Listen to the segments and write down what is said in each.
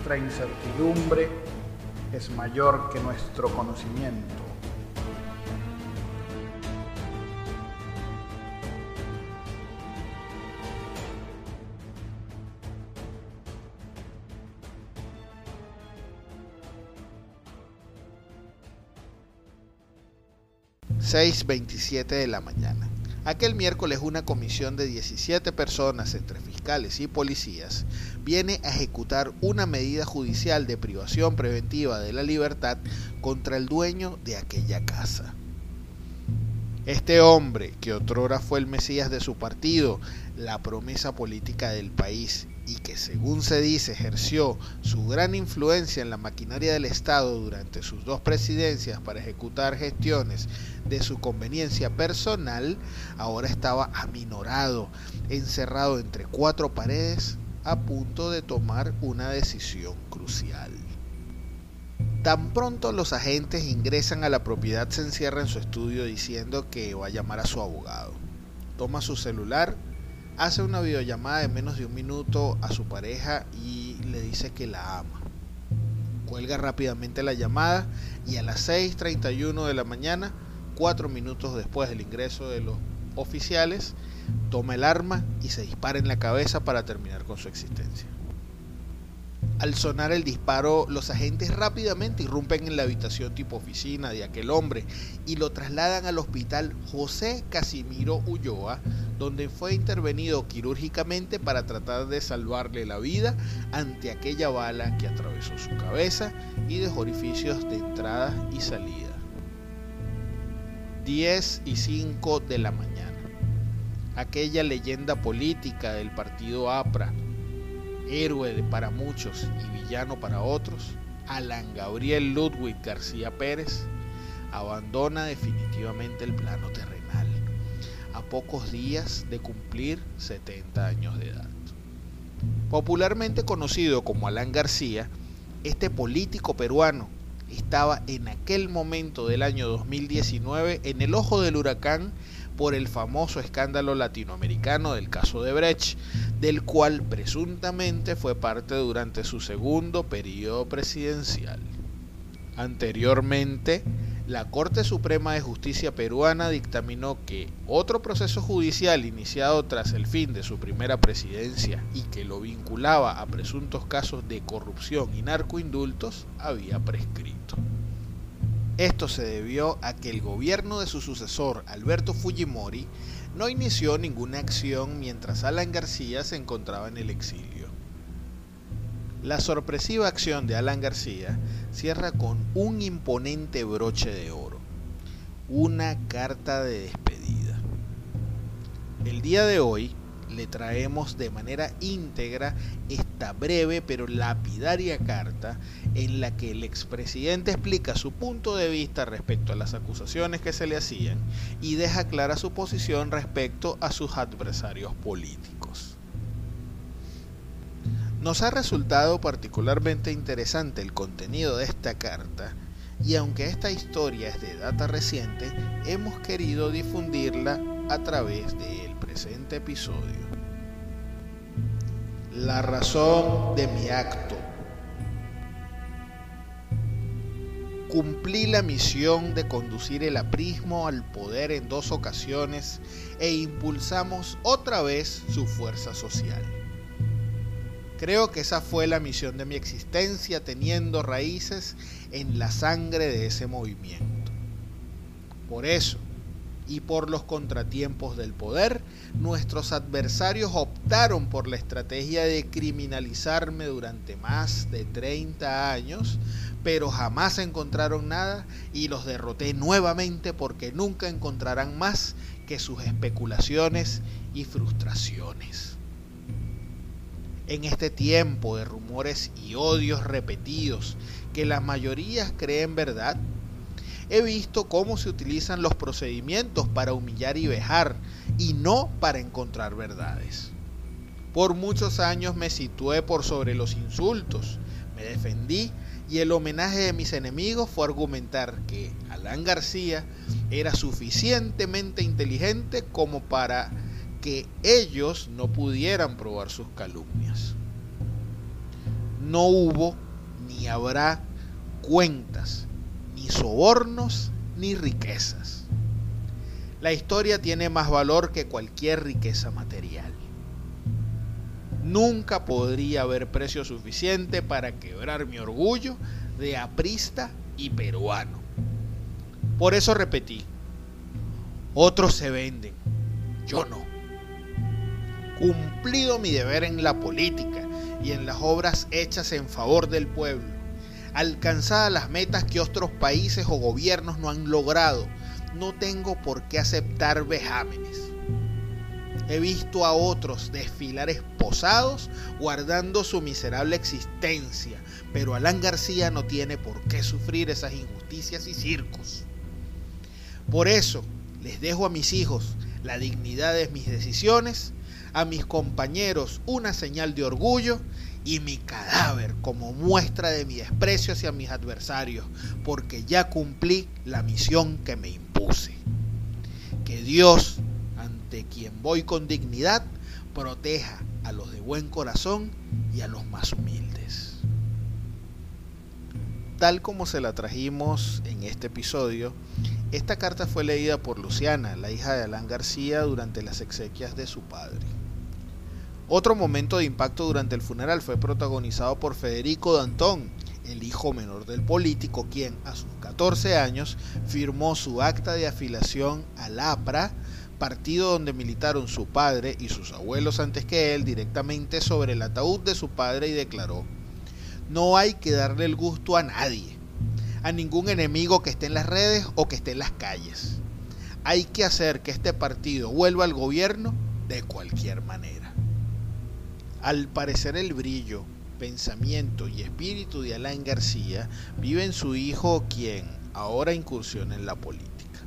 Nuestra incertidumbre es mayor que nuestro conocimiento. ...6.27 de la mañana. Aquel miércoles una comisión de 17 personas entre fiscales y policías viene a ejecutar una medida judicial de privación preventiva de la libertad contra el dueño de aquella casa. Este hombre, que otrora fue el Mesías de su partido, la promesa política del país y que según se dice ejerció su gran influencia en la maquinaria del Estado durante sus dos presidencias para ejecutar gestiones de su conveniencia personal, ahora estaba aminorado, encerrado entre cuatro paredes, a punto de tomar una decisión crucial. Tan pronto los agentes ingresan a la propiedad se encierra en su estudio diciendo que va a llamar a su abogado. Toma su celular, hace una videollamada de menos de un minuto a su pareja y le dice que la ama. Cuelga rápidamente la llamada y a las 6.31 de la mañana, cuatro minutos después del ingreso de los oficiales, toma el arma y se dispara en la cabeza para terminar con su existencia. Al sonar el disparo, los agentes rápidamente irrumpen en la habitación tipo oficina de aquel hombre y lo trasladan al hospital José Casimiro Ulloa, donde fue intervenido quirúrgicamente para tratar de salvarle la vida ante aquella bala que atravesó su cabeza y dejó orificios de entrada y salida. 10 y 5 de la mañana. Aquella leyenda política del partido APRA, héroe para muchos y villano para otros, Alan Gabriel Ludwig García Pérez, abandona definitivamente el plano terrenal, a pocos días de cumplir 70 años de edad. Popularmente conocido como Alan García, este político peruano estaba en aquel momento del año 2019 en el ojo del huracán por el famoso escándalo latinoamericano del caso de Brecht, del cual presuntamente fue parte durante su segundo periodo presidencial. Anteriormente, la Corte Suprema de Justicia peruana dictaminó que otro proceso judicial iniciado tras el fin de su primera presidencia y que lo vinculaba a presuntos casos de corrupción y narcoindultos había prescrito. Esto se debió a que el gobierno de su sucesor, Alberto Fujimori, no inició ninguna acción mientras Alan García se encontraba en el exilio. La sorpresiva acción de Alan García cierra con un imponente broche de oro, una carta de despedida. El día de hoy, le traemos de manera íntegra esta breve pero lapidaria carta en la que el expresidente explica su punto de vista respecto a las acusaciones que se le hacían y deja clara su posición respecto a sus adversarios políticos. Nos ha resultado particularmente interesante el contenido de esta carta y aunque esta historia es de data reciente, hemos querido difundirla a través del presente episodio. La razón de mi acto. Cumplí la misión de conducir el aprismo al poder en dos ocasiones e impulsamos otra vez su fuerza social. Creo que esa fue la misión de mi existencia, teniendo raíces en la sangre de ese movimiento. Por eso, y por los contratiempos del poder, nuestros adversarios optaron por la estrategia de criminalizarme durante más de 30 años, pero jamás encontraron nada y los derroté nuevamente porque nunca encontrarán más que sus especulaciones y frustraciones. En este tiempo de rumores y odios repetidos que la mayoría creen verdad, he visto cómo se utilizan los procedimientos para humillar y vejar y no para encontrar verdades. Por muchos años me situé por sobre los insultos, me defendí y el homenaje de mis enemigos fue argumentar que Alan García era suficientemente inteligente como para que ellos no pudieran probar sus calumnias. No hubo ni habrá cuentas sobornos ni riquezas. La historia tiene más valor que cualquier riqueza material. Nunca podría haber precio suficiente para quebrar mi orgullo de aprista y peruano. Por eso repetí, otros se venden, yo no. Cumplido mi deber en la política y en las obras hechas en favor del pueblo, alcanzadas las metas que otros países o gobiernos no han logrado, no tengo por qué aceptar vejámenes. He visto a otros desfilar esposados guardando su miserable existencia, pero Alan García no tiene por qué sufrir esas injusticias y circos. Por eso les dejo a mis hijos la dignidad de mis decisiones, a mis compañeros una señal de orgullo y mi cadáver como muestra de mi desprecio hacia mis adversarios, porque ya cumplí la misión que me impuse. Que Dios, ante quien voy con dignidad, proteja a los de buen corazón y a los más humildes. Tal como se la trajimos en este episodio, esta carta fue leída por Luciana, la hija de Alan García, durante las exequias de su padre. Otro momento de impacto durante el funeral fue protagonizado por Federico Dantón, el hijo menor del político, quien a sus 14 años firmó su acta de afiliación al APRA, partido donde militaron su padre y sus abuelos antes que él directamente sobre el ataúd de su padre y declaró, no hay que darle el gusto a nadie, a ningún enemigo que esté en las redes o que esté en las calles. Hay que hacer que este partido vuelva al gobierno de cualquier manera. Al parecer el brillo, pensamiento y espíritu de Alain García vive en su hijo quien ahora incursiona en la política.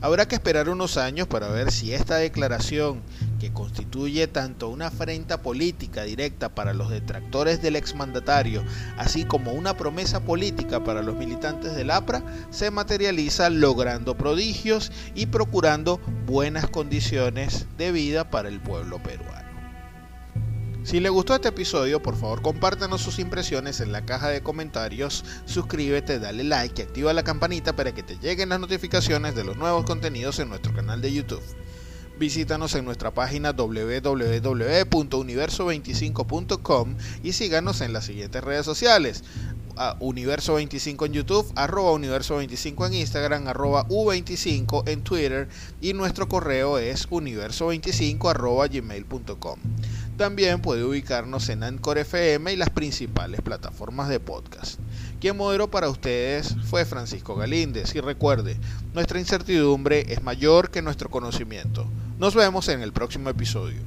Habrá que esperar unos años para ver si esta declaración, que constituye tanto una afrenta política directa para los detractores del exmandatario, así como una promesa política para los militantes del APRA, se materializa logrando prodigios y procurando buenas condiciones de vida para el pueblo peruano. Si le gustó este episodio, por favor compártanos sus impresiones en la caja de comentarios, suscríbete, dale like y activa la campanita para que te lleguen las notificaciones de los nuevos contenidos en nuestro canal de YouTube. Visítanos en nuestra página www.universo25.com y síganos en las siguientes redes sociales. Universo25 en YouTube, arroba Universo25 en Instagram, arroba U25 en Twitter y nuestro correo es universo25 arroba gmail.com. También puede ubicarnos en Anchor FM y las principales plataformas de podcast. Quien moderó para ustedes fue Francisco Galíndez y recuerde, nuestra incertidumbre es mayor que nuestro conocimiento. Nos vemos en el próximo episodio.